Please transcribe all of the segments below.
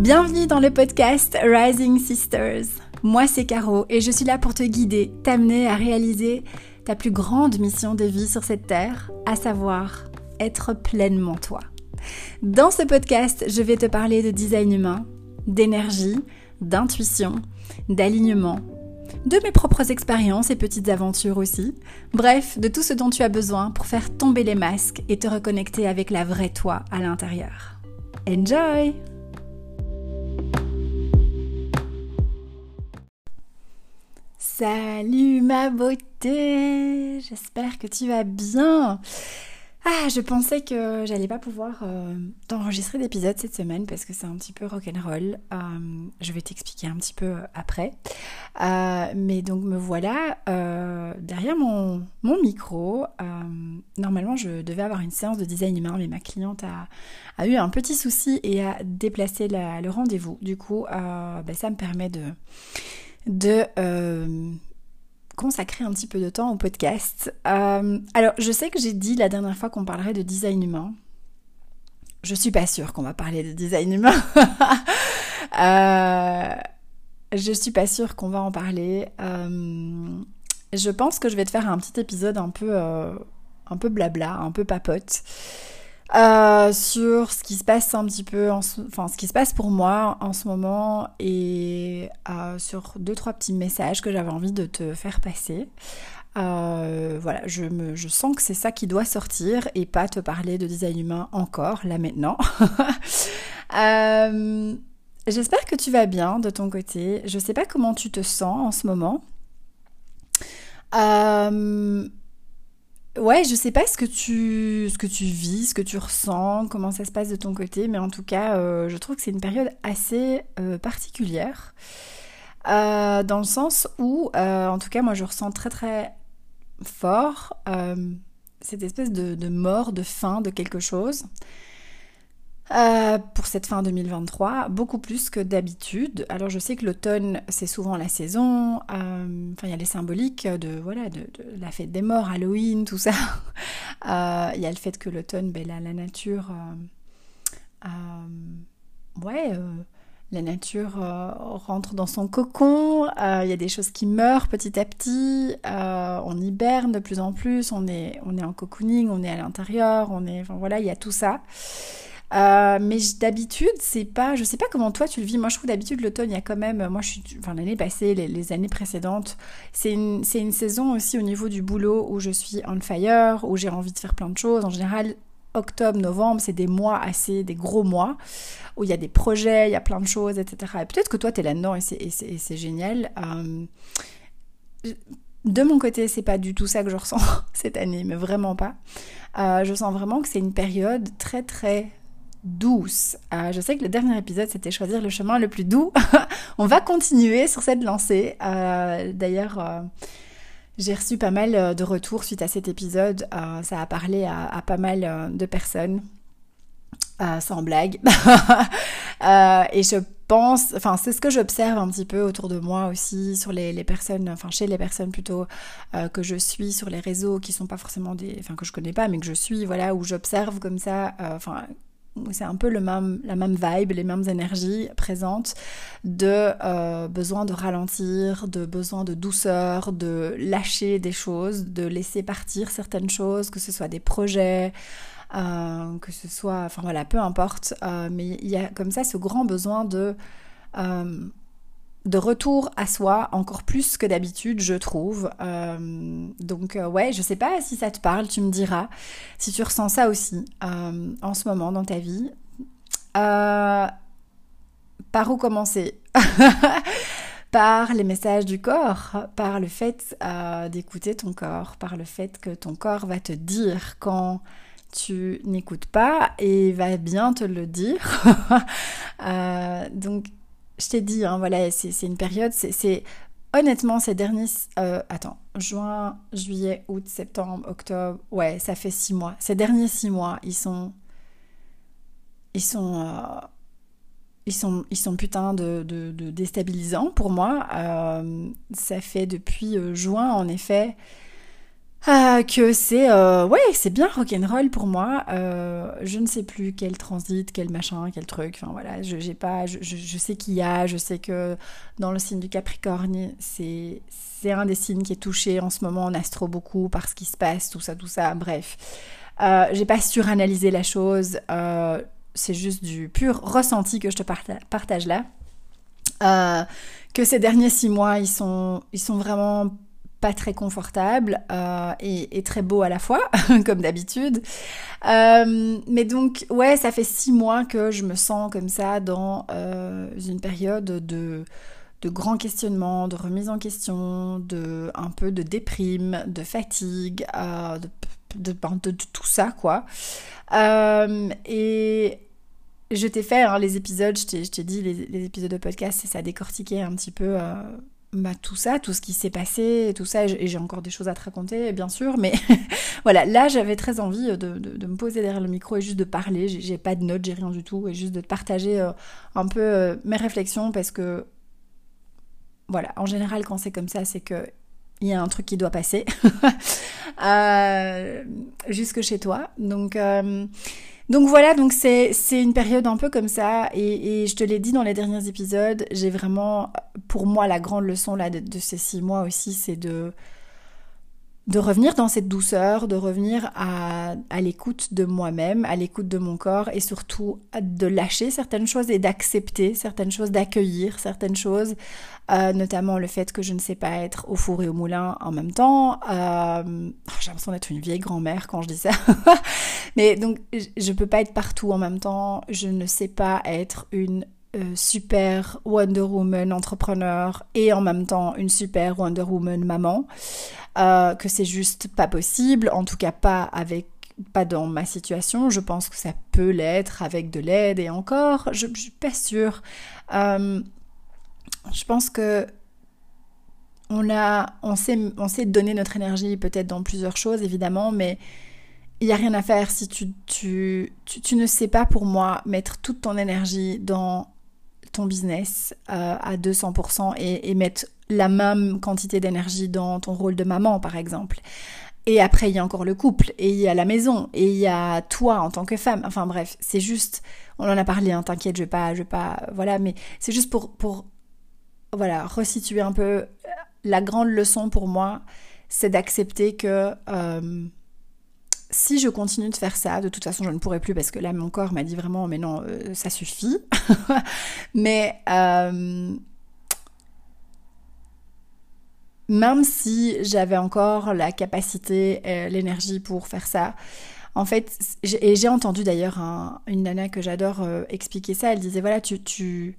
Bienvenue dans le podcast Rising Sisters. Moi c'est Caro et je suis là pour te guider, t'amener à réaliser ta plus grande mission de vie sur cette terre, à savoir être pleinement toi. Dans ce podcast, je vais te parler de design humain, d'énergie, d'intuition, d'alignement, de mes propres expériences et petites aventures aussi. Bref, de tout ce dont tu as besoin pour faire tomber les masques et te reconnecter avec la vraie toi à l'intérieur. Enjoy Salut ma beauté J'espère que tu vas bien ah, je pensais que j'allais pas pouvoir euh, t'enregistrer d'épisode cette semaine parce que c'est un petit peu rock'n'roll. Euh, je vais t'expliquer un petit peu euh, après. mais donc me voilà derrière mon, micro. normalement, je devais avoir une séance de design humain, mais ma cliente a, a eu un petit souci et a déplacé le rendez-vous. Du coup, ben, ça me permet de de consacrer un petit peu de temps au podcast. Euh, alors, je sais que j'ai dit la dernière fois qu'on parlerait de design humain. Je suis pas sûre qu'on va parler de design humain. euh, je suis pas sûre qu'on va en parler. Euh, je pense que je vais te faire un petit épisode un peu, euh, un peu blabla, un peu papote. Euh, sur ce qui se passe un petit peu, enfin ce qui se passe pour moi en ce moment et euh, sur deux trois petits messages que j'avais envie de te faire passer. Euh, voilà, je, me, je sens que c'est ça qui doit sortir et pas te parler de design humain encore, là maintenant. J'espère que tu vas bien de ton côté. Je sais pas comment tu te sens en ce moment. Euh, Ouais, je sais pas ce que tu vis, ce que tu ressens, comment ça se passe de ton côté, mais en tout cas, euh, je trouve que c'est une période assez euh, particulière. Euh, dans le sens où, en tout cas, moi je ressens très très fort cette espèce de, de, mort, de fin de quelque chose. Euh, pour cette fin 2023, beaucoup plus que d'habitude. Alors je sais que l'automne, c'est souvent la saison, euh, il y a les symboliques de, voilà, de, la fête des morts, Halloween, tout ça. Euh, il y a le fait que l'automne, ben, la, la nature... ouais la nature rentre dans son cocon, il y a des choses qui meurent petit à petit, on hiberne de plus en plus, on est, on est en cocooning, on est à l'intérieur, on est, voilà, il y a tout ça. Euh, mais d'habitude, c'est pas. Je sais pas comment toi tu le vis. Moi, je trouve d'habitude l'automne, il y a quand même. Moi, je suis. Enfin, l'année passée, les, années précédentes, c'est une, une saison aussi au niveau du boulot où je suis on fire, où j'ai envie de faire plein de choses. En général, octobre, novembre, c'est des mois assez, des gros mois, où il y a des projets, il y a plein de choses, etc. Et peut-être que toi, tu es là-dedans et c'est génial. Euh, de mon côté, c'est pas du tout ça que je ressens cette année, mais vraiment pas. Euh, je sens vraiment que c'est une période très très douce. Euh, je sais que le dernier épisode, c'était choisir le chemin le plus doux. On va continuer sur cette lancée. Euh, d'ailleurs, euh, j'ai reçu pas mal de retours suite à cet épisode. ça a parlé à, pas mal de personnes. sans blague. et je pense, enfin c'est ce que j'observe un petit peu autour de moi aussi sur les, personnes, enfin chez les personnes plutôt que je suis sur les réseaux qui sont pas forcément des, enfin que je connais pas mais que je suis, voilà où j'observe comme ça, enfin c'est un peu le même, la même vibe, les mêmes énergies présentes de euh, besoin de ralentir, de besoin de douceur, de lâcher des choses, de laisser partir certaines choses, que ce soit des projets, euh, que ce soit, enfin voilà, peu importe, euh, mais il y a comme ça ce grand besoin de de retour à soi encore plus que d'habitude, je trouve. Euh, donc euh, ouais, je sais pas si ça te parle, tu me diras si tu ressens ça aussi euh, en ce moment dans ta vie. par où commencer? Par les messages du corps, par le fait d'écouter ton corps, par le fait que ton corps va te dire quand tu n'écoutes pas et va bien te le dire. donc je t'ai dit, hein, voilà, c'est une période, c'est honnêtement ces derniers, euh, attends, juin, juillet, août, septembre, octobre, ouais, ça fait six mois. Ces derniers six mois, ils sont, ils sont, euh, ils sont, putain de, de, déstabilisants pour moi. Euh, ça fait depuis juin, en effet. Euh, que c'est euh, ouais c'est bien rock'n'roll pour moi. Euh, je ne sais plus quel transit quel machin quel truc. Enfin voilà je j'ai pas je, je, sais qu'il y a je sais que dans le signe du Capricorne c'est c'est un des signes qui est touché en ce moment en astro beaucoup par ce qui se passe tout ça tout ça bref. Euh, j'ai pas suranalysé la chose c'est juste du pur ressenti que je te partage là. Que ces derniers six mois ils sont ils sont vraiment pas très confortable euh, et, très beau à la fois, comme d'habitude. Euh, mais donc, ouais, ça fait six mois que je me sens comme ça dans euh, une période de, de grands questionnements, de remise en question, de un peu de déprime, de fatigue, de, de, tout ça, quoi. et je t'ai fait hein, les épisodes, je t'ai dit, les, les, épisodes de podcast, c'est ça décortiquer un petit peu bah, tout ça, tout ce qui s'est passé, tout ça, et j'ai encore des choses à te raconter, bien sûr, mais voilà, là j'avais très envie de, me poser derrière le micro et juste de parler, j'ai pas de notes, j'ai rien du tout, et juste de partager euh, un peu euh, mes réflexions, parce que, voilà, en général quand c'est comme ça, c'est que il y a un truc qui doit passer euh, jusque chez toi, donc... Donc voilà, donc c'est une période un peu comme ça, et, je te l'ai dit dans les derniers épisodes, j'ai vraiment, pour moi, la grande leçon là de ces six mois aussi, c'est de de revenir dans cette douceur, de revenir à, à l'écoute de moi-même, à l'écoute de mon corps et surtout de lâcher certaines choses et d'accepter certaines choses, d'accueillir certaines choses, euh, notamment le fait que je ne sais pas être au four et au moulin en même temps. Euh, j'ai l'impression d'être une vieille grand-mère quand je dis ça. Mais donc, je peux pas être partout en même temps. Je ne sais pas être une euh, super Wonder Woman entrepreneur et en même temps une super Wonder Woman maman, euh, que c'est juste pas possible, en tout cas pas avec pas dans ma situation, je pense que ça peut l'être avec de l'aide et encore, je, suis pas sûre. Euh, je pense que on a, on sait, on sait donner notre énergie peut-être dans plusieurs choses évidemment, mais il n'y a rien à faire si tu, tu, tu, ne sais pas pour moi mettre toute ton énergie dans ton business euh, à 200% et, mettre la même quantité d'énergie dans ton rôle de maman, par exemple. Et après, il y a encore le couple, et il y a la maison, et il y a toi en tant que femme. Enfin bref, c'est juste, on en a parlé, hein, t'inquiète, je vais pas, je vais pas, voilà, mais c'est juste pour, pour, voilà, resituer un peu. La grande leçon pour moi, c'est d'accepter que euh, si je continue de faire ça, de toute façon je ne pourrai plus parce que là mon corps m'a dit vraiment mais non euh, ça suffit. mais euh, même si j'avais encore la capacité, l'énergie pour faire ça, en fait, et j'ai entendu d'ailleurs une nana que j'adore euh, expliquer ça, elle disait voilà tu tu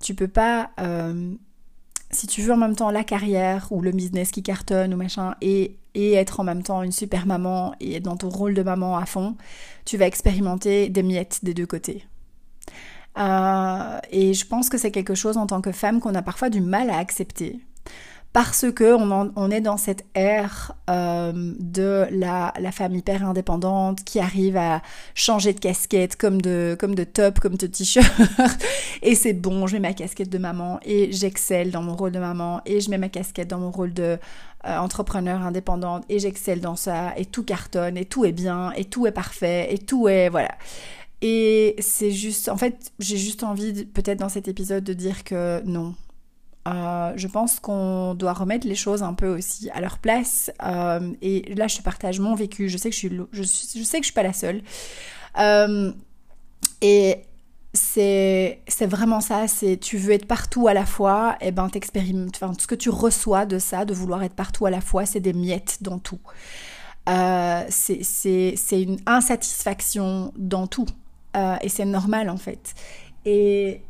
tu peux pas si tu veux en même temps la carrière ou le business qui cartonne ou machin et, et être en même temps une super maman et être dans ton rôle de maman à fond, tu vas expérimenter des miettes des deux côtés. Euh, et je pense que c'est quelque chose en tant que femme qu'on a parfois du mal à accepter parce que on, est dans cette ère euh, de la, femme hyper indépendante qui arrive à changer de casquette comme de, comme de top, comme de t-shirt. et c'est bon, je mets ma casquette de maman et j'excelle dans mon rôle de maman et je mets ma casquette dans mon rôle de euh, entrepreneur indépendante et j'excelle dans ça et tout cartonne et tout est bien et tout est parfait et tout est voilà. Et c'est juste, en fait, j'ai juste envie, peut-être dans cet épisode, de dire que non, euh, je pense qu'on doit remettre les choses un peu aussi à leur place. Euh, et là, je te partage mon vécu. Je sais que je suis, je, sais que je suis pas la seule. Euh, et c'est c'est vraiment ça. C'est tu veux être partout à la fois. Et eh ben t'expérimentes. Enfin, ce que tu reçois de ça, de vouloir être partout à la fois, c'est des miettes dans tout. c'est une insatisfaction dans tout. et c'est normal en fait. Et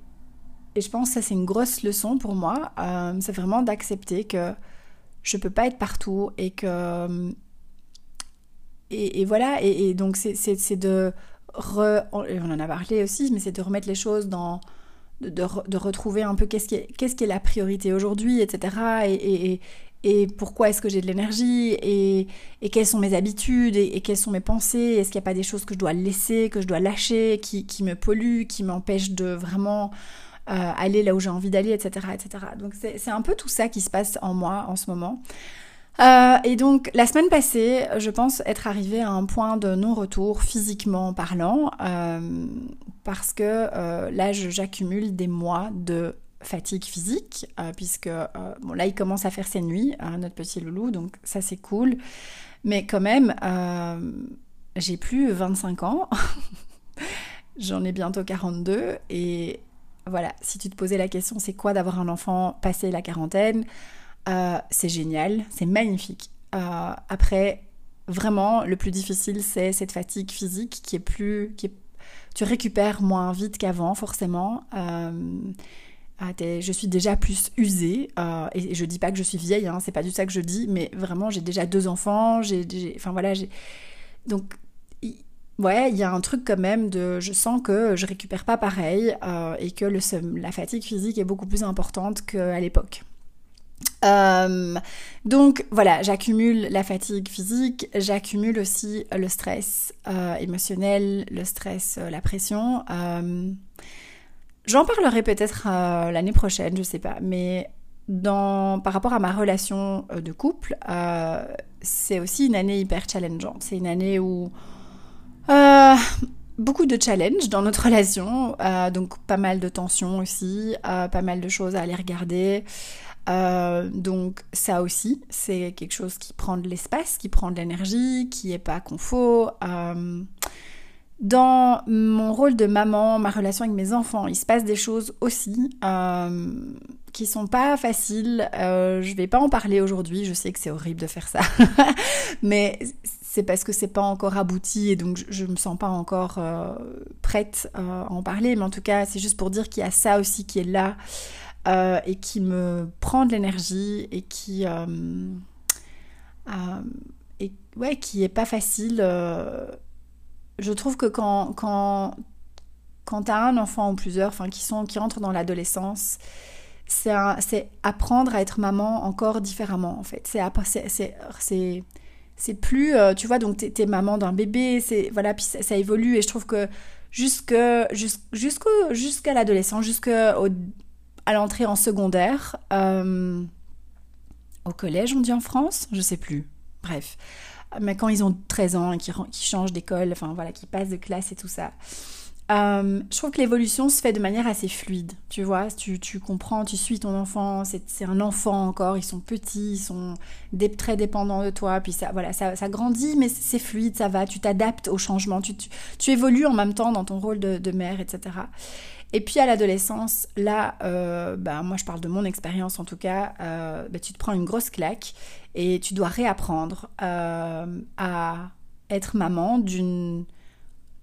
et je pense que ça, c'est une grosse leçon pour moi. Euh, c'est vraiment d'accepter que je peux pas être partout et que. Et, voilà, et, donc c'est de. on en a parlé aussi, mais c'est de remettre les choses dans. De, de, retrouver un peu qu'est-ce qui, est, qui est la priorité aujourd'hui, etc. Et, et pourquoi est-ce que j'ai de l'énergie et, et, quelles sont mes habitudes et, quelles sont mes pensées Est-ce qu'il n'y a pas des choses que je dois laisser, que je dois lâcher, qui, qui me polluent, qui m'empêchent de vraiment euh, aller là où j'ai envie d'aller, etc., etc. Donc c'est un peu tout ça qui se passe en moi en ce moment. Euh, et donc la semaine passée, je pense être arrivée à un point de non-retour physiquement parlant, euh, parce que là j'accumule des mois de fatigue physique, puisque bon là il commence à faire ses nuits, notre petit loulou, donc ça c'est cool, mais quand même j'ai plus 25 ans, j'en ai bientôt 42, et voilà, si tu te posais la question c'est quoi d'avoir un enfant passé la quarantaine euh, c'est génial, c'est magnifique. Euh, après, vraiment, le plus difficile, c'est cette fatigue physique qui est plus... Qui tu récupères moins vite qu'avant, forcément. Euh, ah, je suis déjà plus usée, et je dis pas que je suis vieille, hein, c'est pas du ça que je dis, mais vraiment, j'ai déjà deux enfants, j'ai... Enfin voilà. Donc, ouais, il y a un truc quand même de... Je sens que je récupère pas pareil, et que la fatigue physique est beaucoup plus importante qu'à l'époque. Euh, donc voilà, j'accumule la fatigue physique, j'accumule aussi le stress euh, émotionnel, le stress, euh, la pression. J'en parlerai peut-être l'année prochaine, je sais pas, mais par rapport à ma relation de couple, c'est aussi une année hyper challengeante. C'est une année où beaucoup de challenges dans notre relation, donc pas mal de tensions aussi, pas mal de choses à aller regarder. Euh, donc ça aussi, c'est quelque chose qui prend de l'espace, qui prend de l'énergie, qui est pas confort. Euh, dans mon rôle de maman, ma relation avec mes enfants, il se passe des choses aussi euh, qui sont pas faciles. Euh, je vais pas en parler aujourd'hui. Je sais que c'est horrible de faire ça, mais c'est parce que c'est pas encore abouti et donc je, je me sens pas encore prête à en parler. Mais en tout cas, c'est juste pour dire qu'il y a ça aussi qui est là. Euh, et qui me prend de l'énergie et qui euh, euh, et, ouais qui est pas facile je trouve que quand quand quand tu as un enfant ou plusieurs enfin qui sont qui dans l'adolescence c'est apprendre à être maman encore différemment en fait c'est c'est plus tu vois donc t'es es maman d'un bébé c'est voilà puis ça, évolue et je trouve que jusque jusqu'au jusqu'à l'adolescence jusqu'au à l'entrée en secondaire, euh, au collège, on dit en France, je sais plus. Bref, mais quand ils ont 13 ans et qu'ils changent d'école, enfin voilà, qu'ils passent de classe et tout ça. Euh, je trouve que l'évolution se fait de manière assez fluide, tu vois, tu, tu comprends, tu suis ton enfant, c'est un enfant encore, ils sont petits, ils sont très dépendants de toi, puis ça, voilà, ça, ça grandit, mais c'est fluide, ça va, tu t'adaptes au changement, tu, tu, évolues en même temps dans ton rôle de, mère, etc. Et puis à l'adolescence, là, euh, bah, moi je parle de mon expérience en tout cas, euh, bah, tu te prends une grosse claque et tu dois réapprendre à être maman d'une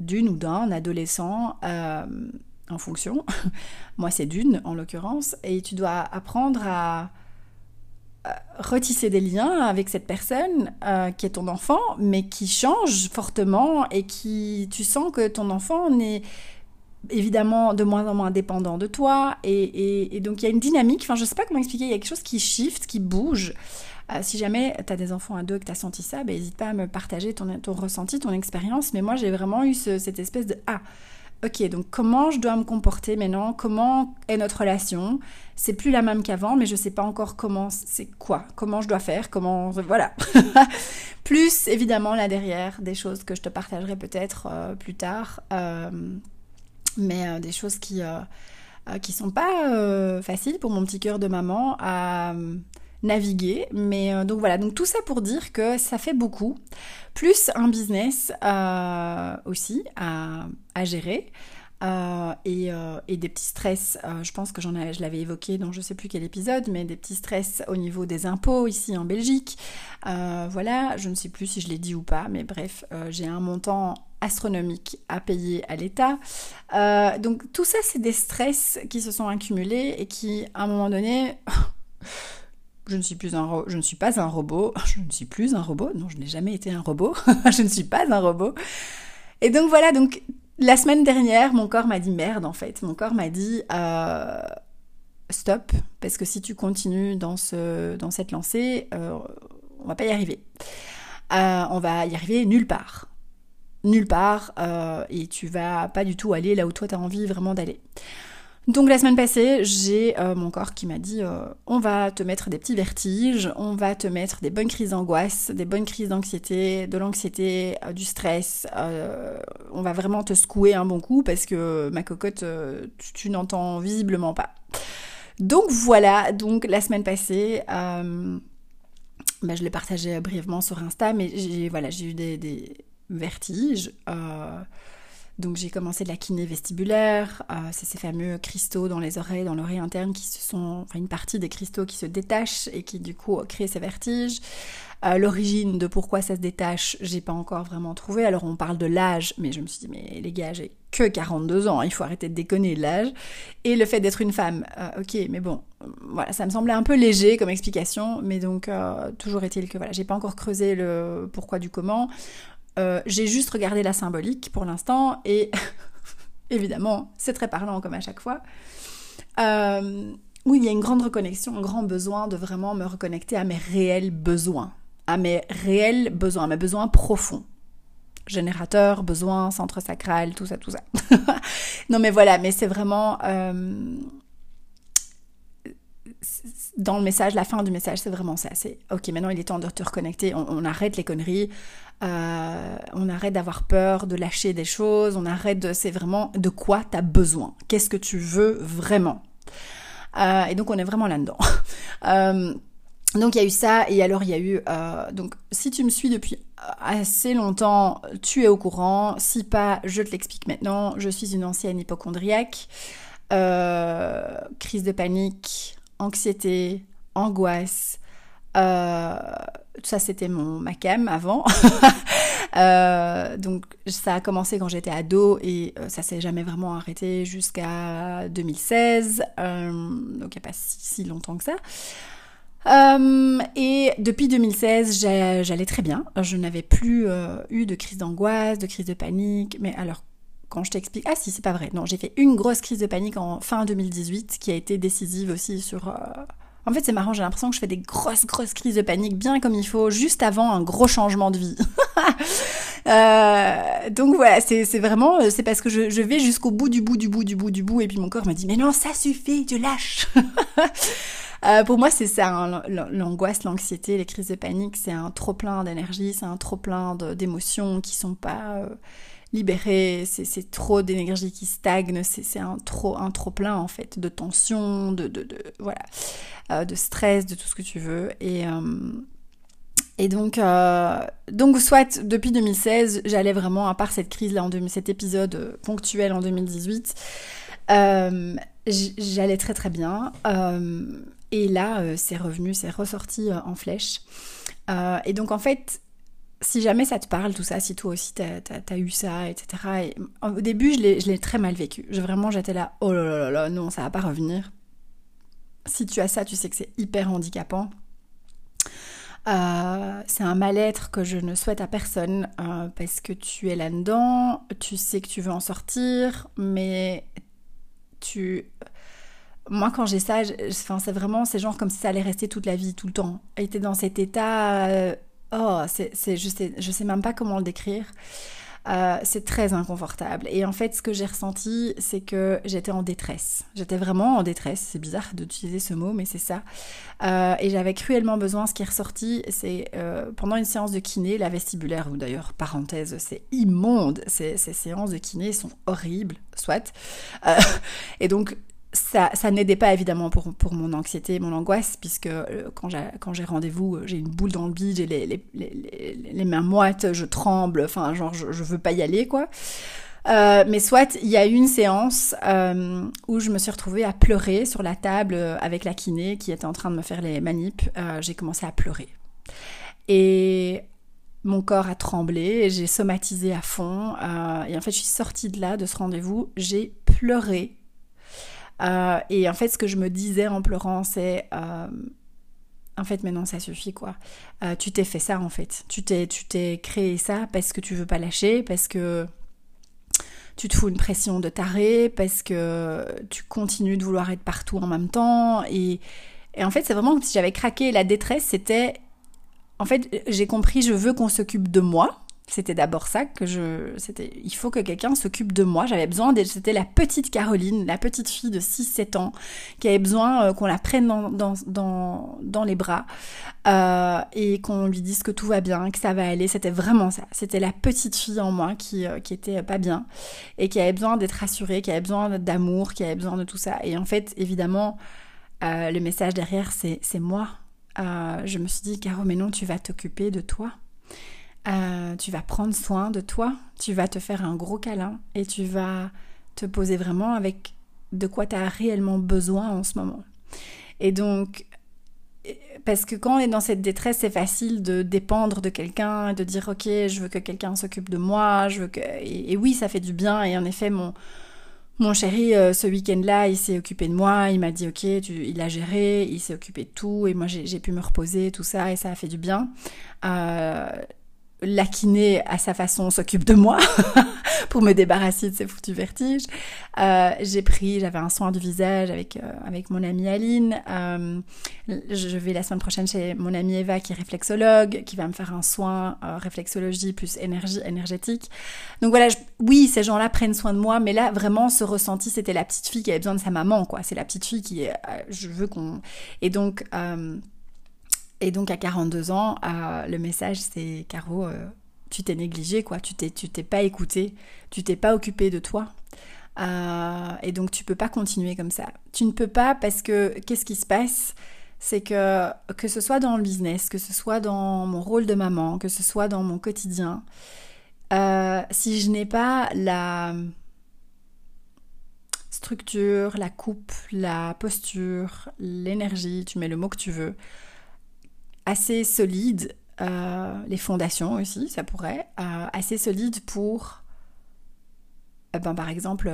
d'une ou d'un adolescent en fonction. moi c'est d'une en l'occurrence. Et tu dois apprendre à retisser des liens avec cette personne qui est ton enfant, mais qui change fortement et qui tu sens que ton enfant n'est évidemment de moins en moins dépendant de toi. Et, donc il y a une dynamique, enfin je sais pas comment expliquer, il y a quelque chose qui shift, qui bouge. Euh, si jamais tu as des enfants à deux et que tu as senti ça, ben, n'hésite pas à me partager ton, ton ressenti, ton expérience. Mais moi j'ai vraiment eu cette espèce de Ah, ok, donc comment je dois me comporter maintenant? Comment est notre relation? C'est plus la même qu'avant, mais je sais pas encore comment, c'est quoi, comment je dois faire, comment. Voilà. plus évidemment là derrière, des choses que je te partagerai peut-être euh, plus tard. Euh, mais euh, des choses qui qui sont pas faciles pour mon petit cœur de maman à naviguer. Mais donc voilà, donc tout ça pour dire que ça fait beaucoup, plus un business aussi à, gérer. et, et, des petits stress, je pense que j'en je l'avais évoqué dans je sais plus quel épisode, mais des petits stress au niveau des impôts ici en Belgique. voilà, je ne sais plus si je l'ai dit ou pas, mais bref, j'ai un montant astronomique à payer à l'État. Euh, donc tout ça, c'est des stress qui se sont accumulés et qui, à un moment donné, je ne suis plus un je ne suis pas un robot, je ne suis plus un robot, non, je n'ai jamais été un robot, je ne suis pas un robot. Et donc voilà, donc la semaine dernière, mon corps m'a dit merde en fait, mon corps m'a dit euh, stop, parce que si tu continues dans ce dans cette lancée, euh, on va pas y arriver. on va y arriver nulle part nulle part euh, et tu vas pas du tout aller là où toi tu as envie vraiment d'aller. Donc la semaine passée, j'ai euh, mon corps qui m'a dit euh, on va te mettre des petits vertiges, on va te mettre des bonnes crises d'angoisse, des bonnes crises d'anxiété, de l'anxiété, euh, du stress. on va vraiment te secouer un bon coup parce que ma cocotte, tu, n'entends visiblement pas. Donc voilà, donc la semaine passée, bah, je l'ai partagé brièvement sur Insta, mais j'ai voilà, j'ai eu des, des vertiges. Donc j'ai commencé de la kiné vestibulaire, euh, c'est ces fameux cristaux dans les oreilles, dans l'oreille interne qui se sont, enfin une partie des cristaux qui se détachent et qui du coup créent ces vertiges. Euh, l'origine de pourquoi ça se détache, j'ai pas encore vraiment trouvé. Alors on parle de l'âge, mais je me suis dit mais les gars j'ai que 42 ans, il faut arrêter de déconner l'âge. Et le fait d'être une femme, euh, ok, mais bon, voilà, ça me semblait un peu léger comme explication, mais donc toujours est-il que voilà, j'ai pas encore creusé le pourquoi du comment. Euh, j'ai juste regardé la symbolique pour l'instant et évidemment, c'est très parlant comme à chaque fois. Euh, oui, il y a une grande reconnexion, un grand besoin de vraiment me reconnecter à mes réels besoins, à mes réels besoins, à mes besoins profonds. Générateur, besoin, centre sacral, tout ça, tout ça. non mais voilà, mais c'est vraiment... Euh, dans le message, la fin du message, c'est vraiment ça. C'est ok, maintenant il est temps de te reconnecter. On, arrête les conneries. Euh, on arrête d'avoir peur, de lâcher des choses. On arrête de. C'est vraiment de quoi tu as besoin? Qu'est-ce que tu veux vraiment? Euh, et donc on est vraiment là-dedans. Euh, donc il y a eu ça et alors il y a eu donc si tu me suis depuis assez longtemps, tu es au courant. Si pas, je te l'explique maintenant. Je suis une ancienne hypochondriaque, crise de panique, anxiété, angoisse. Ça, c'était mon ma cam avant. Euh, donc, ça a commencé quand j'étais ado et euh, ça s'est jamais vraiment arrêté jusqu'à 2016. donc, il n'y a pas si, longtemps que ça. et depuis 2016, j'allais très bien. Je n'avais plus eu de crise d'angoisse, de crise de panique. Mais alors, quand je t'explique, ah si, c'est pas vrai. Non, j'ai fait une grosse crise de panique en fin 2018 qui a été décisive aussi sur en fait, c'est marrant, j'ai l'impression que je fais des grosses, grosses crises de panique bien comme il faut, juste avant un gros changement de vie. euh, donc voilà, c'est vraiment, euh, c'est parce que je, vais jusqu'au bout du bout du bout du bout du bout, et puis mon corps me dit, mais non, ça suffit, tu lâches. euh, pour moi, c'est ça, hein, l'angoisse, l'anxiété, les crises de panique, c'est un trop plein d'énergie, c'est un trop plein d'émotions qui sont pas... libérer, c'est trop d'énergie qui stagne, c'est un trop, un trop plein en fait, de tension, de, de, voilà, euh, de stress, de tout ce que tu veux. Et, euh, et donc, euh, donc, soit depuis 2016, j'allais vraiment, à part cette crise-là, en cet épisode ponctuel en 2018, j'allais très très bien. et là, c'est revenu, c'est ressorti en flèche. et donc, en fait, si jamais ça te parle, tout ça, si toi aussi t'as as, eu ça, etc. au début, je l'ai très mal vécu. Je, vraiment, j'étais là, oh là là là, non, ça va pas revenir. Si tu as ça, tu sais que c'est hyper handicapant. Euh, c'est un mal-être que je ne souhaite à personne euh, parce que tu es là-dedans, tu sais que tu veux en sortir, mais tu. Moi, quand j'ai ça, c'est vraiment, c'est genre comme si ça allait rester toute la vie, tout le temps. Et t'es dans cet état. Euh, oh, c'est, je sais, je sais même pas comment le décrire. Euh, c'est très inconfortable. Et en fait, ce que j'ai ressenti, c'est que j'étais en détresse. J'étais vraiment en détresse. C'est bizarre d'utiliser ce mot, mais c'est ça. Euh, et j'avais cruellement besoin. Ce qui est ressorti, c'est euh, pendant une séance de kiné, la vestibulaire, ou d'ailleurs, parenthèse, c'est immonde. Ces, ces, séances de kiné sont horribles, soit. et donc, ça, ça n'aidait pas évidemment pour, pour mon anxiété, mon angoisse, puisque euh, quand j'ai rendez-vous, euh, j'ai une boule dans le bide, j'ai les, les, les, les, mains moites, je tremble, enfin genre je, je veux pas y aller quoi. Euh, mais soit il y a eu une séance euh, où je me suis retrouvée à pleurer sur la table avec la kiné qui était en train de me faire les manips. j'ai commencé à pleurer. Et mon corps a tremblé, j'ai somatisé à fond. et en fait, je suis sortie de là, de ce rendez-vous, j'ai pleuré euh, et en fait, ce que je me disais en pleurant, c'est euh, en fait, maintenant ça suffit quoi. Euh, tu t'es fait ça en fait. Tu t'es, tu t'es créé ça parce que tu veux pas lâcher, parce que tu te fous une pression de taré, parce que tu continues de vouloir être partout en même temps. Et, et en fait, c'est vraiment si j'avais craqué. La détresse, c'était. En fait, j'ai compris, je veux qu'on s'occupe de moi. C'était d'abord ça que je. C'était, il faut que quelqu'un s'occupe de moi. J'avais besoin. C'était la petite Caroline, la petite fille de 6-7 ans, qui avait besoin euh, qu'on la prenne dans, dans, dans, les bras euh, et qu'on lui dise que tout va bien, que ça va aller. C'était vraiment ça. C'était la petite fille en moi qui, euh, qui était pas bien et qui avait besoin d'être rassurée, qui avait besoin d'amour, qui avait besoin de tout ça. Et en fait, évidemment, le message derrière, c'est, c'est moi. je me suis dit, Caro, mais non, tu vas t'occuper de toi. Euh, tu vas prendre soin de toi, tu vas te faire un gros câlin et tu vas te poser vraiment avec de quoi tu as réellement besoin en ce moment. Et donc, parce que quand on est dans cette détresse, c'est facile de dépendre de quelqu'un et de dire ok, je veux que quelqu'un s'occupe de moi, je veux que et, oui, ça fait du bien. Et en effet, mon mon chéri, euh, ce week-end-là, il s'est occupé de moi, il m'a dit ok, il a géré, il s'est occupé de tout et moi j'ai pu me reposer, tout ça et ça a fait du bien. Euh, la kiné à sa façon s'occupe de moi pour me débarrasser de ces foutus vertiges. Euh, j'ai pris, j'avais un soin du visage avec euh, avec mon amie Aline. Euh, je vais la semaine prochaine chez mon amie Eva qui est réflexologue, qui va me faire un soin réflexologie plus énergie énergétique. Donc voilà, oui, ces gens-là prennent soin de moi, mais là vraiment ce ressenti, c'était la petite fille qui avait besoin de sa maman, quoi. C'est la petite fille qui est, je veux qu'on et donc et donc à 42 ans, euh, le message c'est Caro, euh, tu t'es négligé quoi, tu t'es tu t'es pas écouté, tu t'es pas occupé de toi. Euh, et donc tu peux pas continuer comme ça. Tu ne peux pas parce que qu'est-ce qui se passe? C'est que que ce soit dans le business, que ce soit dans mon rôle de maman, que ce soit dans mon quotidien, si je n'ai pas la structure, la coupe, la posture, l'énergie, tu mets le mot que tu veux, assez solide, euh, les fondations aussi, ça pourrait, euh, assez solide pour, euh, ben, par exemple,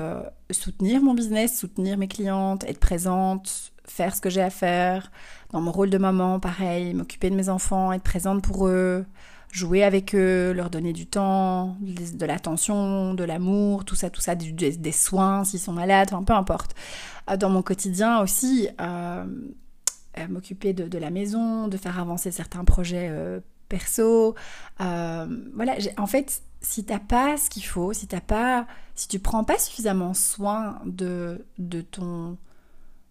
soutenir mon business, soutenir mes clientes, être présente, faire ce que j'ai à faire. Dans mon rôle de maman, pareil, m'occuper de mes enfants, être présente pour eux, jouer avec eux, leur donner du temps, de l'attention, de l'amour, tout ça, tout ça, des, soins s'ils sont malades, peu importe. Dans mon quotidien aussi, m'occuper de, la maison, de faire avancer certains projets euh, perso. Euh, voilà, en fait, si t'as pas ce qu'il faut, si t'as pas, si tu prends pas suffisamment soin de, de ton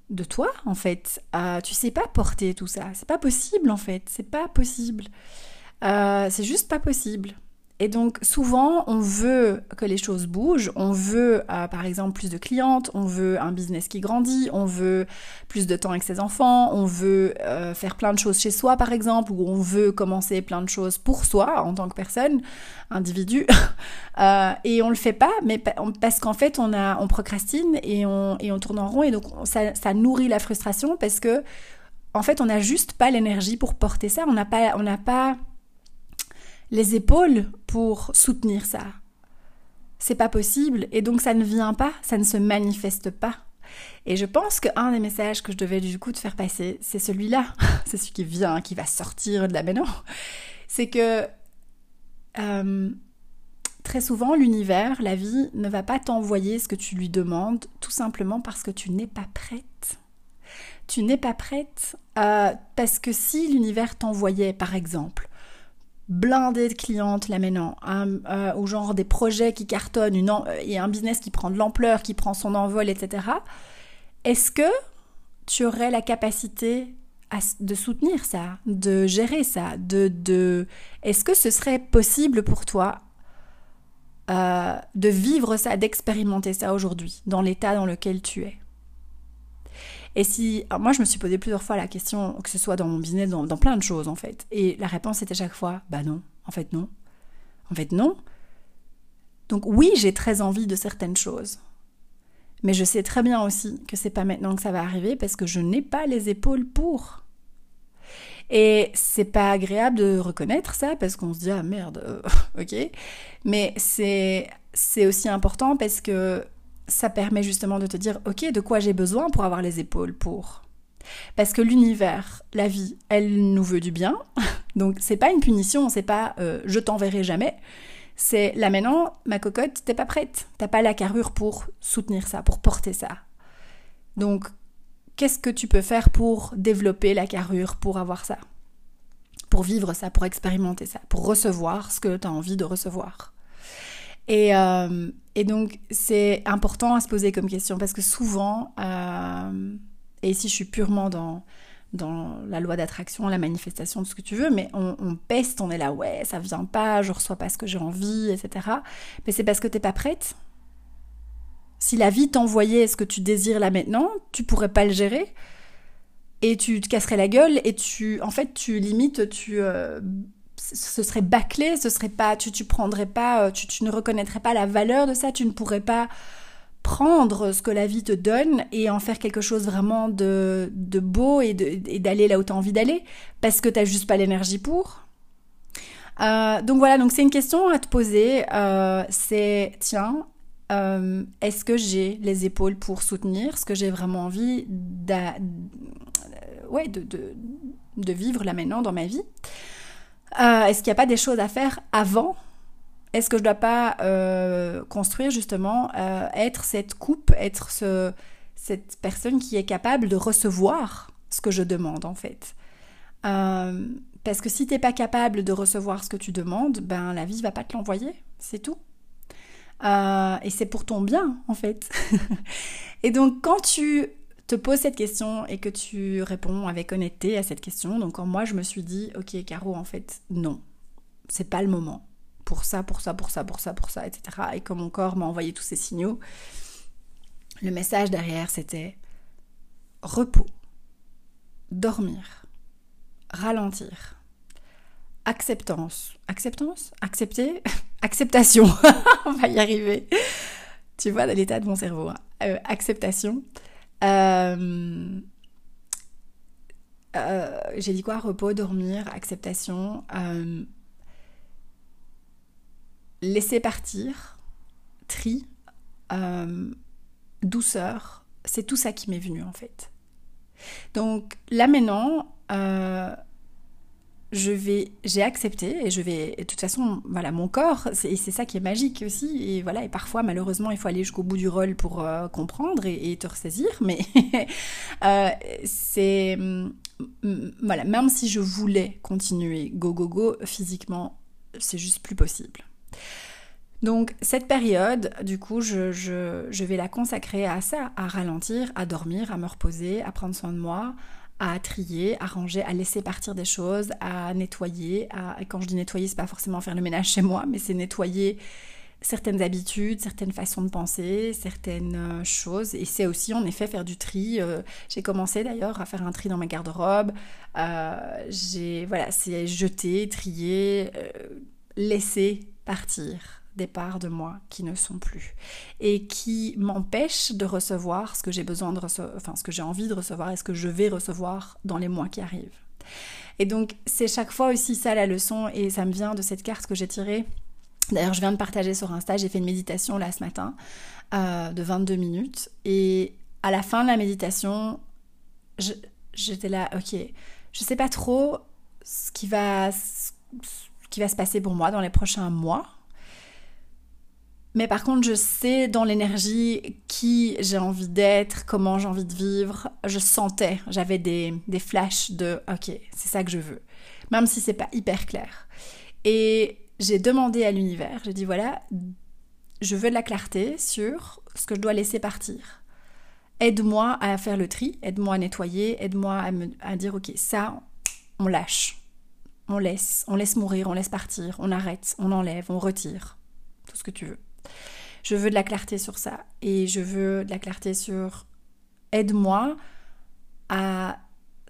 de toi en fait, euh, tu sais pas porter tout ça. C'est pas possible en fait, c'est pas possible. c'est juste pas possible. Et donc souvent, on veut que les choses bougent, on veut euh, par exemple plus de clientes, on veut un business qui grandit, on veut plus de temps avec ses enfants, on veut euh, faire plein de choses chez soi par exemple, ou on veut commencer plein de choses pour soi en tant que personne, individu, euh, et on le fait pas, mais parce qu'en fait on a, on procrastine et on, et on tourne en rond, et donc ça, ça nourrit la frustration parce que en fait on n'a juste pas l'énergie pour porter ça, on n'a pas, on n'a pas les épaules pour soutenir ça. C'est pas possible et donc ça ne vient pas, ça ne se manifeste pas. Et je pense qu'un des messages que je devais du coup te faire passer, c'est celui-là. c'est celui qui vient, qui va sortir de la maintenant. C'est que euh, très souvent, l'univers, la vie, ne va pas t'envoyer ce que tu lui demandes, tout simplement parce que tu n'es pas prête. Tu n'es pas prête euh, parce que si l'univers t'envoyait, par exemple, blindé de clientes là maintenant, euh, au genre des projets qui cartonnent, une et un business qui prend de l'ampleur, qui prend son envol, etc. Est-ce que tu aurais la capacité de soutenir ça, de gérer ça, de, de... est-ce que ce serait possible pour toi euh, de vivre ça, d'expérimenter ça aujourd'hui, dans l'état dans lequel tu es? Et si, moi, je me suis posé plusieurs fois la question, que ce soit dans mon business, dans, plein de choses en fait. Et la réponse était chaque fois, bah non, en fait non. En fait non. Donc oui, j'ai très envie de certaines choses. Mais je sais très bien aussi que c'est pas maintenant que ça va arriver parce que je n'ai pas les épaules pour. Et c'est pas agréable de reconnaître ça parce qu'on se dit ah merde, euh, ok. Mais c'est c'est aussi important parce que ça permet justement de te dire, ok, de quoi j'ai besoin pour avoir les épaules pour? Parce que l'univers, la vie, elle nous veut du bien. Donc c'est pas une punition, c'est pas euh, je t'enverrai jamais. C'est là maintenant, ma cocotte, t'es pas prête. T'as pas la carrure pour soutenir ça, pour porter ça. Donc qu'est-ce que tu peux faire pour développer la carrure pour avoir ça? Pour vivre ça, pour expérimenter ça, pour recevoir ce que tu as envie de recevoir. Et, euh, et donc, c'est important à se poser comme question parce que souvent, euh, et ici je suis purement dans, dans la loi d'attraction, la manifestation de ce que tu veux, mais on, on, peste, on est là, ouais, ça vient pas, je reçois pas ce que j'ai envie, etc. Mais c'est parce que t'es pas prête. Si la vie t'envoyait ce que tu désires là maintenant, tu pourrais pas le gérer et tu te casserais la gueule et tu, en fait, tu limites, tu, euh, ce serait bâclé, ce serait pas, tu, tu prendrais pas, euh, tu, tu, ne reconnaîtrais pas la valeur de ça, tu ne pourrais pas prendre ce que la vie te donne et en faire quelque chose vraiment de, de beau et d'aller là où tu as envie d'aller parce que tu juste pas l'énergie pour. Euh, donc voilà, donc c'est une question à te poser. Euh, c'est tiens, est-ce que j'ai les épaules pour soutenir ce que j'ai vraiment envie de, de, de, vivre là maintenant dans ma vie? Euh, Est-ce qu'il n'y a pas des choses à faire avant? Est-ce que je ne dois pas euh, construire justement, euh, être cette coupe, être ce, cette personne qui est capable de recevoir ce que je demande en fait? Parce que si tu n'es pas capable de recevoir ce que tu demandes, ben la vie ne va pas te l'envoyer, c'est tout. et c'est pour ton bien en fait. et donc quand tu te poses cette question et que tu réponds avec honnêteté à cette question. Donc quand moi je me suis dit, ok Caro, en fait, non, c'est pas le moment. Pour ça, pour ça, pour ça, pour ça, pour ça, etc. Et quand mon corps m'a envoyé tous ces signaux, le message derrière c'était repos, dormir, ralentir, acceptance, acceptance, accepter, acceptation, on va y arriver. Tu vois, l'état de mon cerveau, hein. euh, acceptation, euh, euh, j'ai dit quoi? Repos, dormir, acceptation. Euh, laisser partir, tri, douceur. C'est tout ça qui m'est venu en fait. Donc là maintenant, je vais, j'ai accepté et je vais, de toute façon, voilà, mon corps, c'est, c'est ça qui est magique aussi. Et voilà, et parfois, malheureusement, il faut aller jusqu'au bout du rôle pour euh, comprendre et, te ressaisir. Mais euh, c'est, mm, voilà, même si je voulais continuer go go go physiquement, c'est juste plus possible. Donc cette période, du coup, je vais la consacrer à ça, à ralentir, à dormir, à me reposer, à prendre soin de moi, à trier, à ranger, à laisser partir des choses, à nettoyer. À... quand je dis nettoyer, c'est pas forcément faire le ménage chez moi, mais c'est nettoyer certaines habitudes, certaines façons de penser, certaines euh, choses. Et c'est aussi en effet faire du tri. Euh, j'ai commencé d'ailleurs à faire un tri dans ma garde-robe. Euh, j'ai voilà, c'est jeter, trier, laisser partir des parts de moi qui ne sont plus et qui m'empêchent de recevoir ce que j'ai besoin de recevoir, enfin ce que j'ai envie de recevoir et ce que je vais recevoir dans les mois qui arrivent. Et donc c'est chaque fois aussi ça la leçon et ça me vient de cette carte que j'ai tirée. D'ailleurs je viens de partager sur Insta, j'ai fait une méditation là ce matin euh, de 22 minutes et à la fin de la méditation j'étais là ok je sais pas trop ce qui va ce qui va se passer pour moi dans les prochains mois mais par contre, je sais dans l'énergie qui j'ai envie d'être, comment j'ai envie de vivre. Je sentais, j'avais des, des flashs de OK, c'est ça que je veux. Même si c'est pas hyper clair. Et j'ai demandé à l'univers, j'ai dit voilà, je veux de la clarté sur ce que je dois laisser partir. Aide-moi à faire le tri, aide-moi à nettoyer, aide-moi à, me, à dire ok, ça, on lâche, on laisse, on laisse mourir, on laisse partir, on arrête, on enlève, on retire, tout ce que tu veux. Je veux de la clarté sur ça. Et je veux de la clarté sur aide-moi à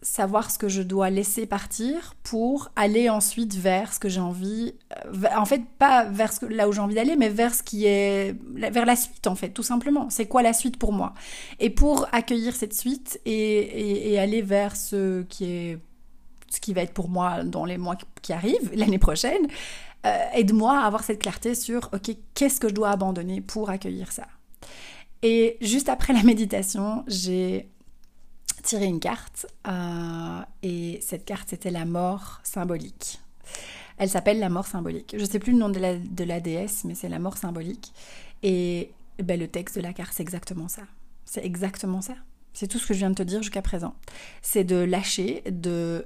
savoir ce que je dois laisser partir pour aller ensuite vers ce que j'ai envie euh, en fait pas vers là où j'ai envie d'aller mais vers ce qui est vers la suite en fait tout simplement c'est quoi la suite pour moi? Et pour accueillir cette suite et, et aller vers ce qui est ce qui va être pour moi dans les mois qui arrivent l'année prochaine euh, aide-moi à avoir cette clarté sur, ok, qu'est-ce que je dois abandonner pour accueillir ça? Et juste après la méditation, j'ai tiré une carte euh, et cette carte c'était la mort symbolique. Elle s'appelle la mort symbolique. Je ne sais plus le nom de la, de la déesse, mais c'est la mort symbolique. Et ben, le texte de la carte, c'est exactement ça. C'est exactement ça. C'est tout ce que je viens de te dire jusqu'à présent. C'est de lâcher, de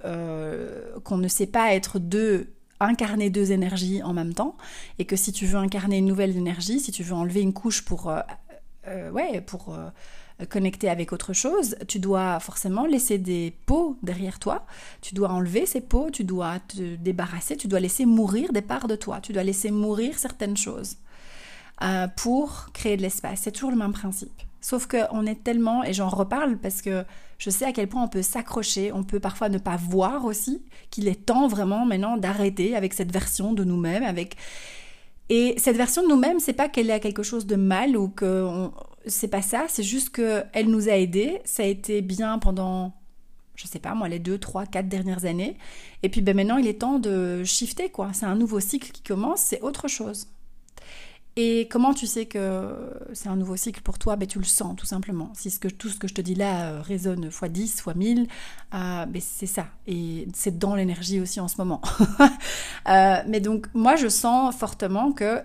qu'on ne sait pas être deux incarner deux énergies en même temps et que si tu veux incarner une nouvelle énergie, si tu veux enlever une couche pour ouais, pour connecter avec autre chose, tu dois forcément laisser des peaux derrière toi, tu dois enlever ces peaux, tu dois te débarrasser, tu dois laisser mourir des parts de toi, tu dois laisser mourir certaines choses euh, pour créer de l'espace. C'est toujours le même principe. Sauf qu'on est tellement, et j'en reparle parce que je sais à quel point on peut s'accrocher, on peut parfois ne pas voir aussi qu'il est temps vraiment maintenant d'arrêter avec cette version de nous-mêmes, avec et cette version de nous-mêmes, c'est pas qu'elle a quelque chose de mal ou que c'est pas ça, c'est juste qu'elle nous a aidés. Ça a été bien pendant, je sais pas moi, les deux, trois, quatre dernières années. Et puis ben, maintenant, il est temps de shifter, quoi. C'est un nouveau cycle qui commence, c'est autre chose. Et comment tu sais que c'est un nouveau cycle pour toi? Ben, Tu le sens tout simplement. Si tout ce que je te dis là euh, résonne x 10, x 1000, euh, ben, c'est ça. Et c'est dans l'énergie aussi en ce moment. euh, mais donc moi je sens fortement que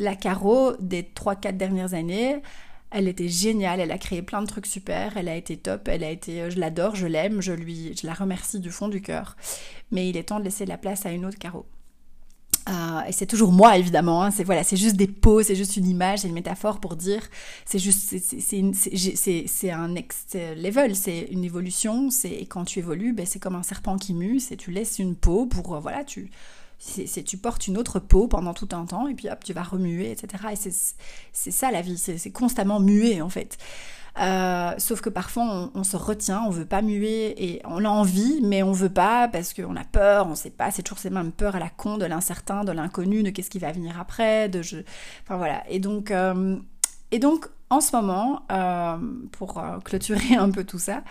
la Caro des 3-4 dernières années, elle était géniale, elle a créé plein de trucs super, elle a été top, elle a été, euh, je l'adore, je l'aime, je lui, je la remercie du fond du cœur. Mais il est temps de laisser la place à une autre Caro. Euh, et c'est toujours moi évidemment. Hein, c'est voilà, c'est juste des pots, c'est juste une image, c'est une métaphore pour dire. C'est juste, c'est un next level, c'est une évolution. C'est quand tu évolues, ben, c'est comme un serpent qui mue. C'est tu laisses une peau pour euh, voilà, tu c'est tu portes une autre peau pendant tout un temps et puis hop, tu vas remuer, etc. Et c'est ça la vie, c'est constamment muer en fait. Euh, sauf que parfois on, se retient, on veut pas muer et on a envie, mais on veut pas parce qu'on a peur, on sait pas, c'est toujours ces mêmes peurs à la con de l'incertain, de l'inconnu, de qu'est-ce qui va venir après, de je, enfin voilà. Et donc euh, et donc en ce moment, euh, pour clôturer un peu tout ça,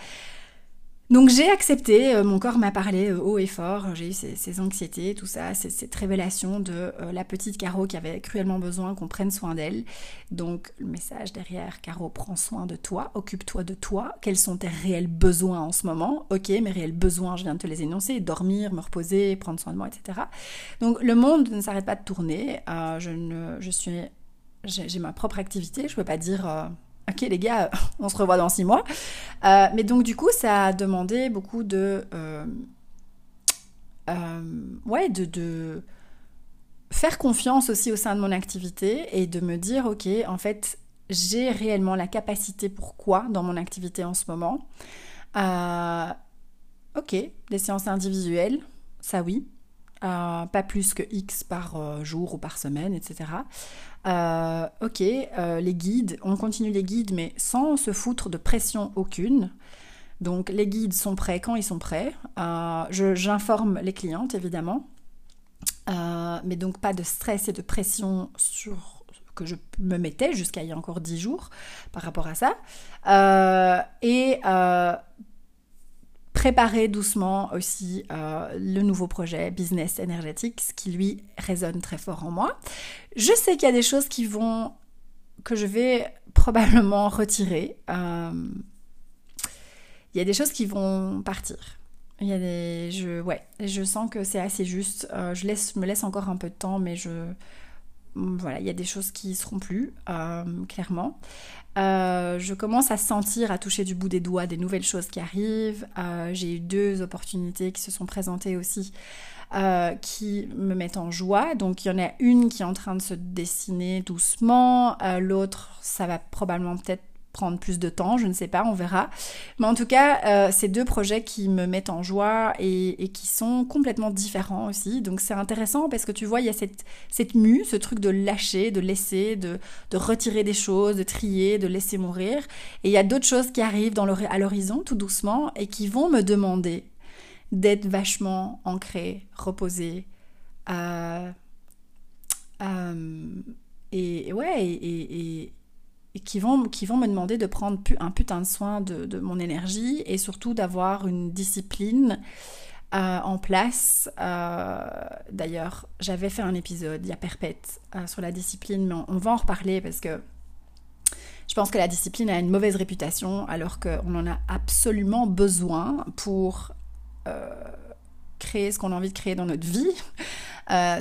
donc j'ai accepté, euh, mon corps m'a parlé euh, haut et fort, j'ai eu ces, anxiétés, tout ça, cette révélation de euh, la petite Caro qui avait cruellement besoin qu'on prenne soin d'elle. Donc le message derrière, Caro, prends soin de toi, occupe-toi de toi, quels sont tes réels besoins en ce moment? Ok, mes réels besoins, je viens de te les énoncer, dormir, me reposer, prendre soin de moi, etc. Donc le monde ne s'arrête pas de tourner, je, ne, je suis... J'ai ma propre activité, je ne peux pas dire ok les gars, on se revoit dans six mois. Euh, mais donc du coup, ça a demandé beaucoup de, euh, euh, de, de, faire confiance aussi au sein de mon activité et de me dire, ok, en fait, j'ai réellement la capacité pour quoi dans mon activité en ce moment? ok, des séances individuelles, ça oui. Pas plus que X par jour ou par semaine, etc. Euh, ok, euh, les guides, on continue les guides, mais sans se foutre de pression aucune. Donc les guides sont prêts quand ils sont prêts. Euh, j'informe les clientes, évidemment. mais donc pas de stress et de pression sur que je me mettais jusqu'à il y a encore dix jours par rapport à ça. et préparer doucement aussi euh, le nouveau projet business énergétique, ce qui lui résonne très fort en moi. Je sais qu'il y a des choses qui vont que je vais probablement retirer. Euh, il y a des choses qui vont partir. Il y a des, je, ouais, je sens que c'est assez juste. Euh, je laisse, me laisse encore un peu de temps, mais je, voilà, il y a des choses qui seront plus, clairement. Euh, je commence à sentir, à toucher du bout des doigts des nouvelles choses qui arrivent. Euh, j'ai eu deux opportunités qui se sont présentées aussi euh, qui me mettent en joie. Donc il y en a une qui est en train de se dessiner doucement, l'autre ça va probablement peut-être prendre plus de temps, je ne sais pas, on verra. Mais en tout cas, euh, c'est deux projets qui me mettent en joie et, qui sont complètement différents aussi. Donc c'est intéressant parce que tu vois, il y a cette, cette mue, ce truc de lâcher, de laisser, de, de retirer des choses, de trier, de laisser mourir. Et il y a d'autres choses qui arrivent à l'horizon tout doucement et qui vont me demander d'être vachement ancrée, reposée. Euh, euh, et ouais, et, qui vont, qui vont me demander de prendre un putain de soin de, mon énergie et surtout d'avoir une discipline euh, en place. Euh, d'ailleurs, j'avais fait un épisode il y a perpète euh, sur la discipline, mais on, va en reparler parce que je pense que la discipline a une mauvaise réputation alors qu'on en a absolument besoin pour créer ce qu'on a envie de créer dans notre vie.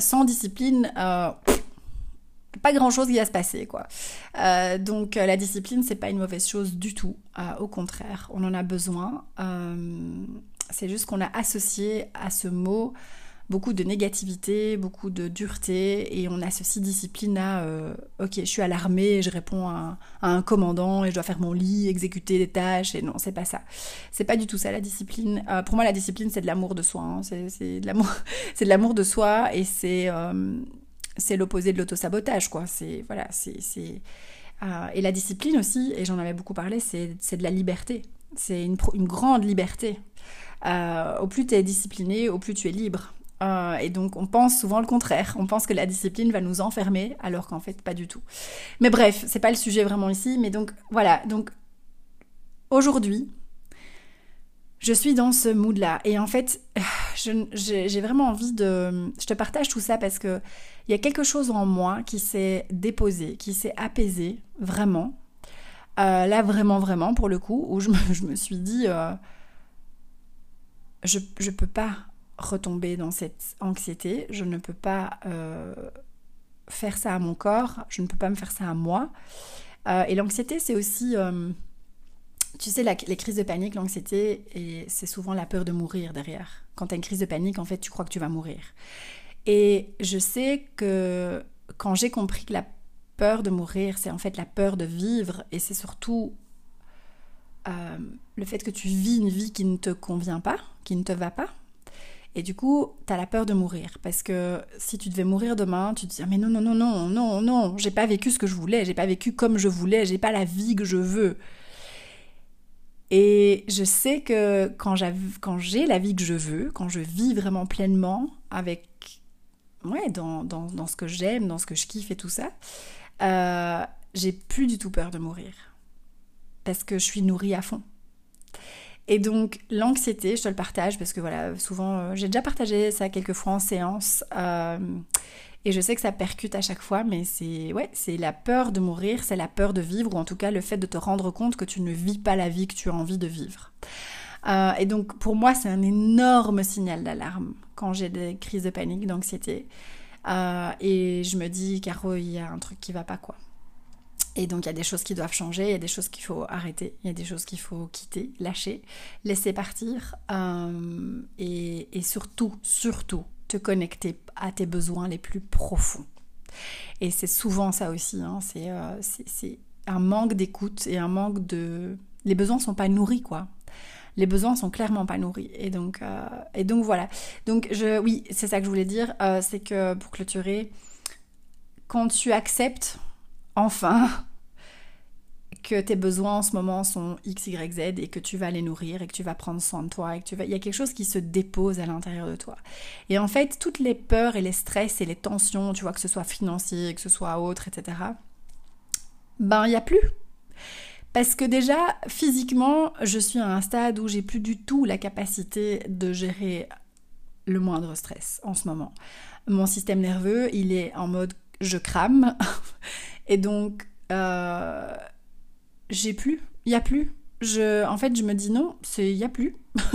sans discipline, pas grand chose qui va se passer quoi. Euh, donc la discipline c'est pas une mauvaise chose du tout, au contraire, on en a besoin. c'est juste qu'on a associé à ce mot beaucoup de négativité, beaucoup de dureté, et on associe discipline à euh, ok, je suis à l'armée, je réponds à, un commandant et je dois faire mon lit, exécuter des tâches, et non, c'est pas ça. C'est pas du tout ça la discipline. Euh, pour moi, la discipline, c'est de l'amour de soi, hein. c'est de l'amour, c'est de l'amour de soi, et c'est euh, c'est l'opposé de l'autosabotage, quoi. C'est voilà, c'est et la discipline aussi, et j'en avais beaucoup parlé, c'est de la liberté. C'est une, une, grande liberté. au plus tu es discipliné, au plus tu es libre. Euh, et donc on pense souvent le contraire. On pense que la discipline va nous enfermer, alors qu'en fait pas du tout. Mais bref, c'est pas le sujet vraiment ici. Mais donc voilà. Donc aujourd'hui, je suis dans ce mood-là. Et en fait, j'ai vraiment envie de. Je te partage tout ça parce que il y a quelque chose en moi qui s'est déposé, qui s'est apaisé, vraiment. Euh, là, vraiment, vraiment, pour le coup, où je me, suis dit. Euh, je, je peux pas retomber dans cette anxiété, je ne peux pas euh, faire ça à mon corps, je ne peux pas me faire ça à moi. Et l'anxiété, c'est aussi, tu sais, les crises de panique, l'anxiété, et c'est souvent la peur de mourir derrière. Quand tu as une crise de panique, en fait, tu crois que tu vas mourir. Et je sais que quand j'ai compris que la peur de mourir, c'est en fait la peur de vivre, et c'est surtout le fait que tu vis une vie qui ne te convient pas, qui ne te va pas, et du coup, tu as la peur de mourir. Parce que si tu devais mourir demain, tu te dis ah, mais non, non, non, non, non, non, j'ai pas vécu ce que je voulais, j'ai pas vécu comme je voulais, j'ai pas la vie que je veux. Et je sais que quand j'ai la vie que je veux, quand je vis vraiment pleinement avec. Ouais, dans, dans, ce que j'aime, dans ce que je kiffe et tout ça, euh, j'ai plus du tout peur de mourir. Parce que je suis nourrie à fond. Et donc l'anxiété, je te le partage parce que voilà, souvent, euh, j'ai déjà partagé ça quelques fois en séance. Euh, et je sais que ça percute à chaque fois, mais c'est ouais, c'est la peur de mourir, c'est la peur de vivre, ou en tout cas le fait de te rendre compte que tu ne vis pas la vie que tu as envie de vivre. Euh, et donc pour moi, c'est un énorme signal d'alarme quand j'ai des crises de panique, d'anxiété. et je me dis, Caro, il y a un truc qui va pas quoi. Et donc il y a des choses qui doivent changer, il y a des choses qu'il faut arrêter, il y a des choses qu'il faut quitter, lâcher, laisser partir euh, et, surtout, surtout te connecter à tes besoins les plus profonds. Et c'est souvent ça aussi, hein, euh, c'est un manque d'écoute et un manque de... Les besoins sont pas nourris quoi. Les besoins sont clairement pas nourris. Et donc, euh, et donc voilà. Donc je, oui, c'est ça que je voulais dire, c'est que pour clôturer, quand tu acceptes enfin que tes besoins en ce moment sont X, Y, Z et que tu vas les nourrir et que tu vas prendre soin de toi et que tu vas... Il y a quelque chose qui se dépose à l'intérieur de toi. Et en fait, toutes les peurs et les stress et les tensions, tu vois, que ce soit financier, que ce soit autre, etc., ben, il n'y a plus. Parce que déjà, physiquement, je suis à un stade où j'ai plus du tout la capacité de gérer le moindre stress en ce moment. Mon système nerveux, il est en mode je crame. Et donc, euh, j'ai plus, il y a plus. Je, en fait, je me dis non, il y a plus.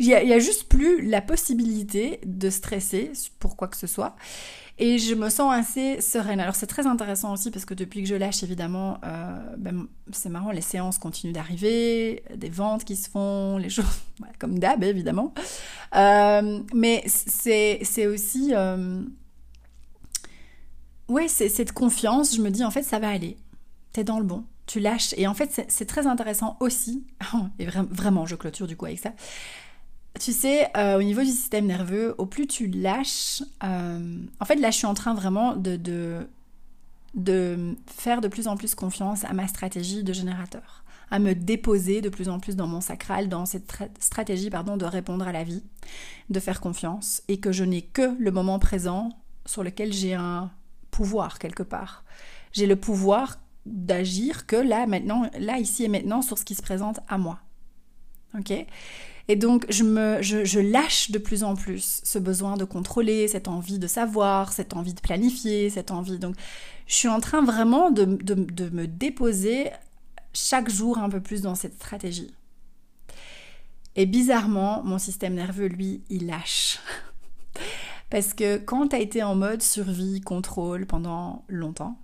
Il y, a juste plus la possibilité de stresser pour quoi que ce soit. Et je me sens assez sereine. Alors c'est très intéressant aussi parce que depuis que je lâche, évidemment, euh, ben, c'est marrant, les séances continuent d'arriver, des ventes qui se font, les choses, comme d'hab évidemment. Euh, mais c'est aussi... Euh, ouais, c'est cette confiance, je me dis en fait ça va aller, t'es dans le bon, tu lâches. Et en fait c'est très intéressant aussi, et vraiment je clôture du coup avec ça, tu sais, euh, au niveau du système nerveux, au plus tu lâches, euh, en fait là je suis en train vraiment de, de, de faire de plus en plus confiance à ma stratégie de générateur à me déposer de plus en plus dans mon sacral, dans cette stratégie pardon, de répondre à la vie, de faire confiance, et que je n'ai que le moment présent sur lequel j'ai un pouvoir quelque part. J'ai le pouvoir d'agir que là, maintenant, là, ici et maintenant, sur ce qui se présente à moi. Ok? Et donc, je, me, je, lâche de plus en plus ce besoin de contrôler, cette envie de savoir, cette envie de planifier, cette envie. Donc, je suis en train vraiment de, de me déposer chaque jour un peu plus dans cette stratégie. Et bizarrement, mon système nerveux, lui, il lâche. Parce que quand tu as été en mode survie, contrôle pendant longtemps,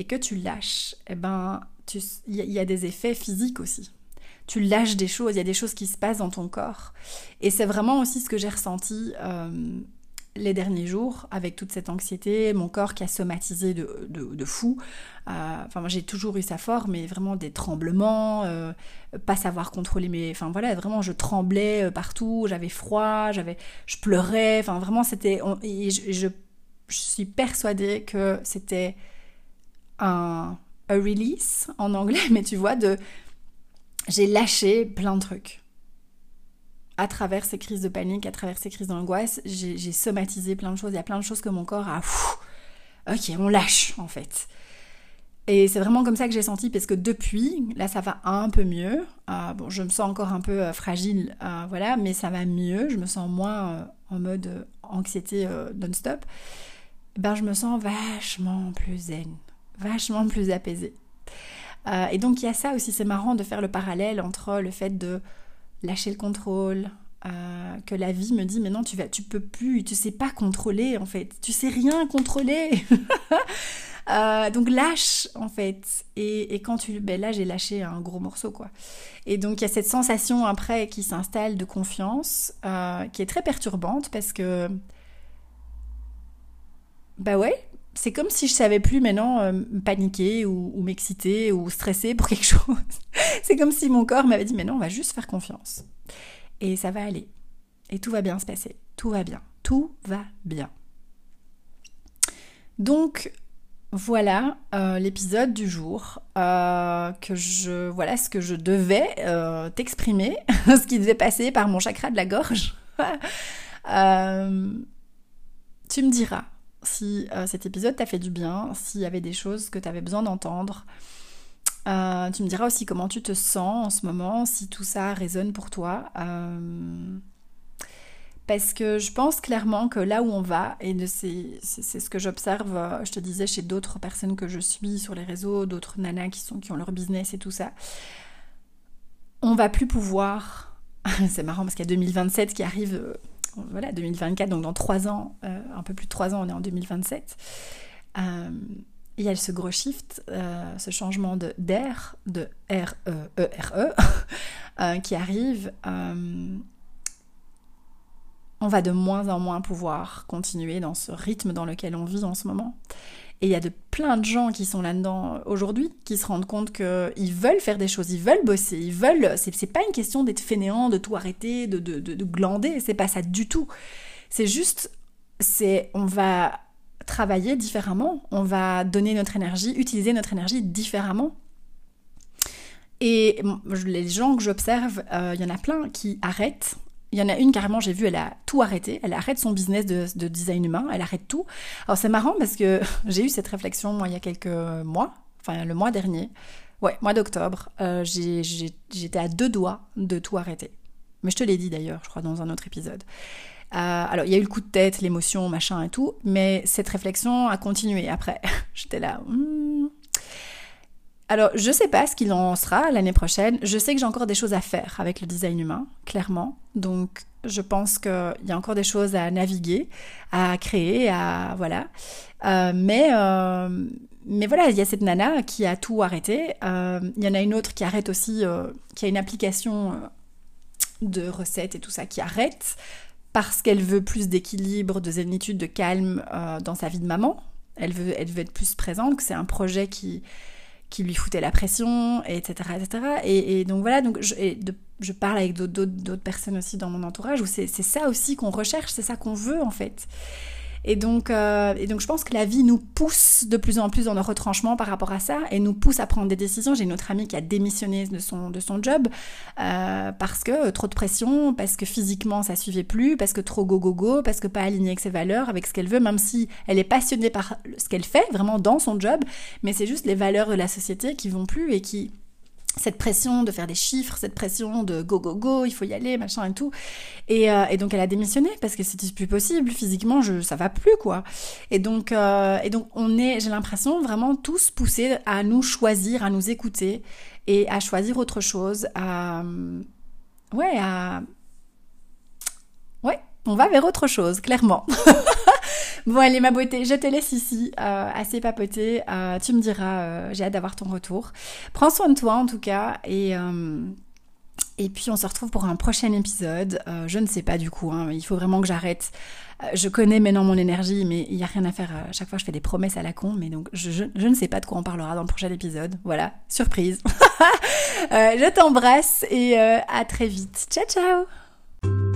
et que tu lâches, eh ben, il y, a des effets physiques aussi. Tu lâches des choses, il y a des choses qui se passent dans ton corps. Et c'est vraiment aussi ce que j'ai ressenti euh, les derniers jours avec toute cette anxiété, mon corps qui a somatisé de, de, fou. Euh, enfin, j'ai toujours eu ça fort, mais vraiment des tremblements, euh, pas savoir contrôler mes. Enfin voilà, vraiment je tremblais partout, j'avais froid, j'avais, je pleurais. Enfin vraiment c'était. Je, je, suis persuadée que c'était un a release en anglais, mais tu vois, de j'ai lâché plein de trucs. À travers ces crises de panique, à travers ces crises d'angoisse, j'ai somatisé plein de choses. Il y a plein de choses que mon corps a. ok, on lâche en fait. Et c'est vraiment comme ça que j'ai senti, parce que depuis, là ça va un peu mieux. Euh, bon, je me sens encore un peu euh, fragile, euh, voilà, mais ça va mieux. Je me sens moins en mode anxiété non-stop. Ben, je me sens vachement plus zen vachement plus apaisé. Euh, et donc il y a ça aussi, c'est marrant de faire le parallèle entre le fait de lâcher le contrôle, euh, que la vie me dit mais non tu vas tu peux plus tu sais pas contrôler en fait. Tu sais rien contrôler. Euh, donc lâche en fait. Et, et quand tu ben là j'ai lâché un gros morceau quoi. Et donc il y a cette sensation après qui s'installe de confiance qui est très perturbante parce que bah ouais c'est comme si je savais plus maintenant euh, paniquer ou, m'exciter ou stresser pour quelque chose. c'est comme si mon corps m'avait dit mais non, on va juste faire confiance. Et ça va aller. Et tout va bien se passer. Tout va bien. Tout va bien. Donc voilà euh, l'épisode du jour euh, que je voilà ce que je devais t'exprimer, ce qui devait passer par mon chakra de la gorge. tu me diras si euh, cet épisode t'a fait du bien, s'il y avait des choses que tu avais besoin d'entendre. Euh, tu me diras aussi comment tu te sens en ce moment, si tout ça résonne pour toi. Euh, parce que je pense clairement que là où on va, et c'est ce que j'observe, je te disais, chez d'autres personnes que je suis sur les réseaux, d'autres nanas qui, sont, qui ont leur business et tout ça, on va plus pouvoir. c'est marrant parce qu'il y a 2027 qui arrive voilà, 2024, donc dans trois ans, euh, un peu plus de trois ans, on est en 2027. Euh, il y a ce gros shift, euh, ce changement de d'air, de R-E-E-R-E, e, qui arrive. on va de moins en moins pouvoir continuer dans ce rythme dans lequel on vit en ce moment. Et il y a de plein de gens qui sont là-dedans aujourd'hui, qui se rendent compte qu'ils veulent faire des choses, ils veulent bosser, ils veulent. C'est pas une question d'être fainéant, de tout arrêter, de, de, de, de glander, c'est pas ça du tout. C'est juste, c'est on va travailler différemment, on va donner notre énergie, utiliser notre énergie différemment. Et les gens que j'observe, euh, il y en a plein qui arrêtent il y en a une carrément, j'ai vu, elle a tout arrêté. Elle arrête son business de, design humain, elle arrête tout. Alors c'est marrant parce que j'ai eu cette réflexion moi il y a quelques mois, enfin le mois dernier, ouais, mois d'octobre. Euh, j'étais à deux doigts de tout arrêter. Mais je te l'ai dit d'ailleurs, je crois, dans un autre épisode. Euh, alors, il y a eu le coup de tête, l'émotion, machin et tout, mais cette réflexion a continué après. J'étais là, hmm, alors, je sais pas ce qu'il en sera l'année prochaine. Je sais que j'ai encore des choses à faire avec le design humain, clairement. Donc, je pense qu'il y a encore des choses à naviguer, à créer, à voilà. Euh, mais euh, mais voilà, il y a cette nana qui a tout arrêté. Euh, il y en a une autre qui arrête aussi, qui a une application de recettes et tout ça qui arrête parce qu'elle veut plus d'équilibre, de zénitude, de calme dans sa vie de maman. Elle veut, elle veut être plus présente, que c'est un projet qui, qui lui foutait la pression, etc. etc. Et, donc voilà, donc je, je parle avec d'autres personnes aussi dans mon entourage où c'est ça aussi qu'on recherche, c'est ça qu'on veut en fait. Et donc, euh, et donc, je pense que la vie nous pousse de plus en plus dans nos retranchements par rapport à ça et nous pousse à prendre des décisions. J'ai une autre amie qui a démissionné de son, de son job euh, parce que euh, trop de pression, parce que physiquement ça suivait plus, parce que trop go go go, parce que pas aligné avec ses valeurs, avec ce qu'elle veut, même si elle est passionnée par ce qu'elle fait vraiment dans son job, mais c'est juste les valeurs de la société qui vont plus et qui cette pression de faire des chiffres, cette pression de go go go, il faut y aller, machin et tout. Et, euh, donc elle a démissionné parce que c'était plus possible physiquement, je, ça va plus quoi. Et donc euh, et donc on est, j'ai l'impression vraiment tous poussés à nous choisir, à nous écouter et à choisir autre chose, à ouais à ouais on va vers autre chose, clairement. bon, allez, ma beauté, je te laisse ici, euh, assez papoter. Euh, tu me diras, euh, j'ai hâte d'avoir ton retour. Prends soin de toi, en tout cas, et... et puis on se retrouve pour un prochain épisode. je ne sais pas du coup, hein, il faut vraiment que j'arrête. je connais maintenant mon énergie, mais il n'y a rien à faire. À chaque fois, je fais des promesses à la con, mais donc je, je ne sais pas de quoi on parlera dans le prochain épisode. Voilà, surprise. je t'embrasse et à très vite. Ciao, ciao